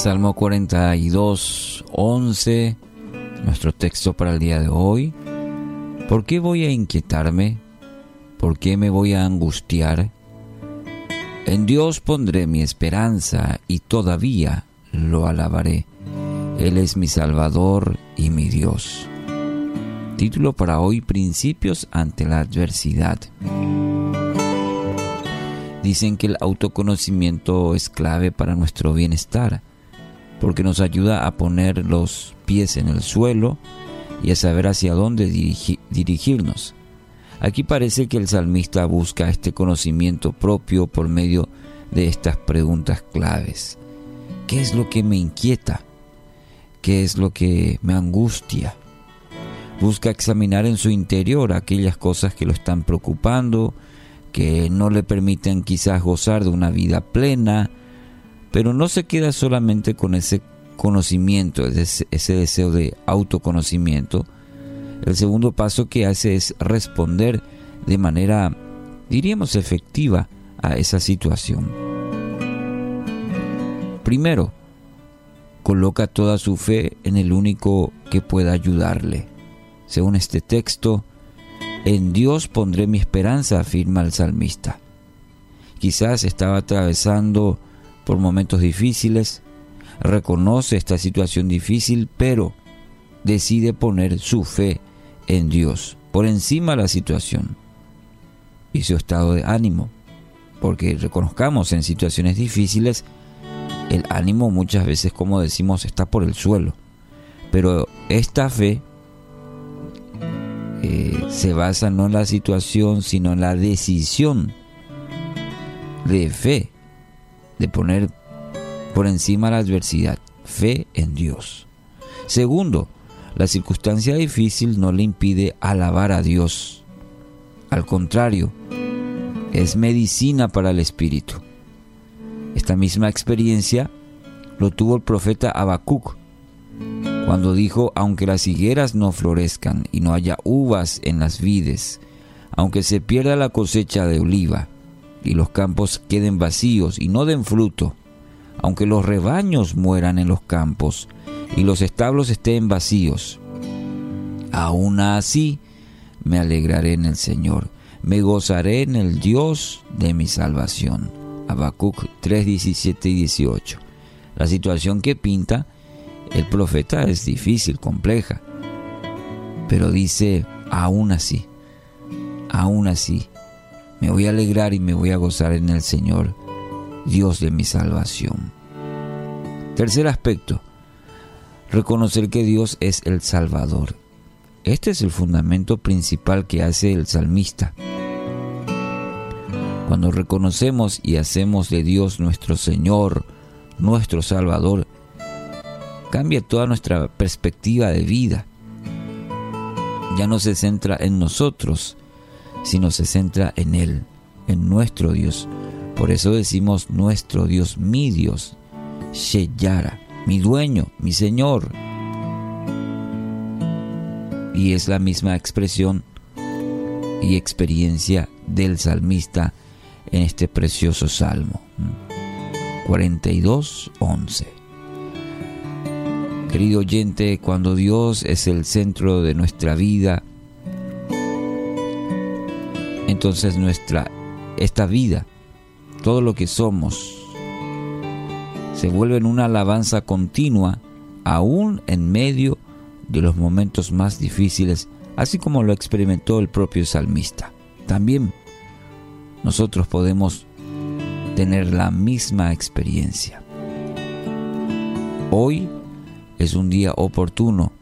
Salmo 42, 11, nuestro texto para el día de hoy. ¿Por qué voy a inquietarme? ¿Por qué me voy a angustiar? En Dios pondré mi esperanza y todavía lo alabaré. Él es mi Salvador y mi Dios. Título para hoy, Principios ante la adversidad. Dicen que el autoconocimiento es clave para nuestro bienestar, porque nos ayuda a poner los pies en el suelo y a saber hacia dónde dirigirnos. Aquí parece que el salmista busca este conocimiento propio por medio de estas preguntas claves. ¿Qué es lo que me inquieta? ¿Qué es lo que me angustia? Busca examinar en su interior aquellas cosas que lo están preocupando, que no le permiten quizás gozar de una vida plena, pero no se queda solamente con ese conocimiento, ese, ese deseo de autoconocimiento, el segundo paso que hace es responder de manera, diríamos, efectiva a esa situación. Primero, coloca toda su fe en el único que pueda ayudarle. Según este texto, en Dios pondré mi esperanza, afirma el salmista. Quizás estaba atravesando por momentos difíciles, reconoce esta situación difícil, pero decide poner su fe en Dios, por encima de la situación y su estado de ánimo. Porque reconozcamos en situaciones difíciles, el ánimo muchas veces, como decimos, está por el suelo. Pero esta fe eh, se basa no en la situación, sino en la decisión de fe, de poner por encima la adversidad, fe en Dios. Segundo, la circunstancia difícil no le impide alabar a Dios. Al contrario, es medicina para el espíritu. Esta misma experiencia lo tuvo el profeta Habacuc cuando dijo, aunque las higueras no florezcan y no haya uvas en las vides, aunque se pierda la cosecha de oliva y los campos queden vacíos y no den fruto, aunque los rebaños mueran en los campos y los establos estén vacíos. Aún así me alegraré en el Señor, me gozaré en el Dios de mi salvación. Habacuc 3, 17 y 18. La situación que pinta el profeta es difícil, compleja, pero dice, aún así, aún así, me voy a alegrar y me voy a gozar en el Señor, Dios de mi salvación. Tercer aspecto, reconocer que Dios es el Salvador. Este es el fundamento principal que hace el salmista. Cuando reconocemos y hacemos de Dios nuestro Señor, nuestro Salvador, cambia toda nuestra perspectiva de vida. Ya no se centra en nosotros, sino se centra en Él, en nuestro Dios. Por eso decimos nuestro Dios, mi Dios, Sheyara mi dueño, mi Señor. Y es la misma expresión y experiencia del salmista en este precioso salmo. 42, 11. Querido oyente, cuando Dios es el centro de nuestra vida, entonces nuestra esta vida, todo lo que somos, se vuelve en una alabanza continua, aún en medio de los momentos más difíciles, así como lo experimentó el propio salmista. También nosotros podemos tener la misma experiencia. Hoy es un día oportuno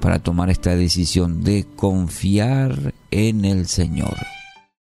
para tomar esta decisión de confiar en el Señor.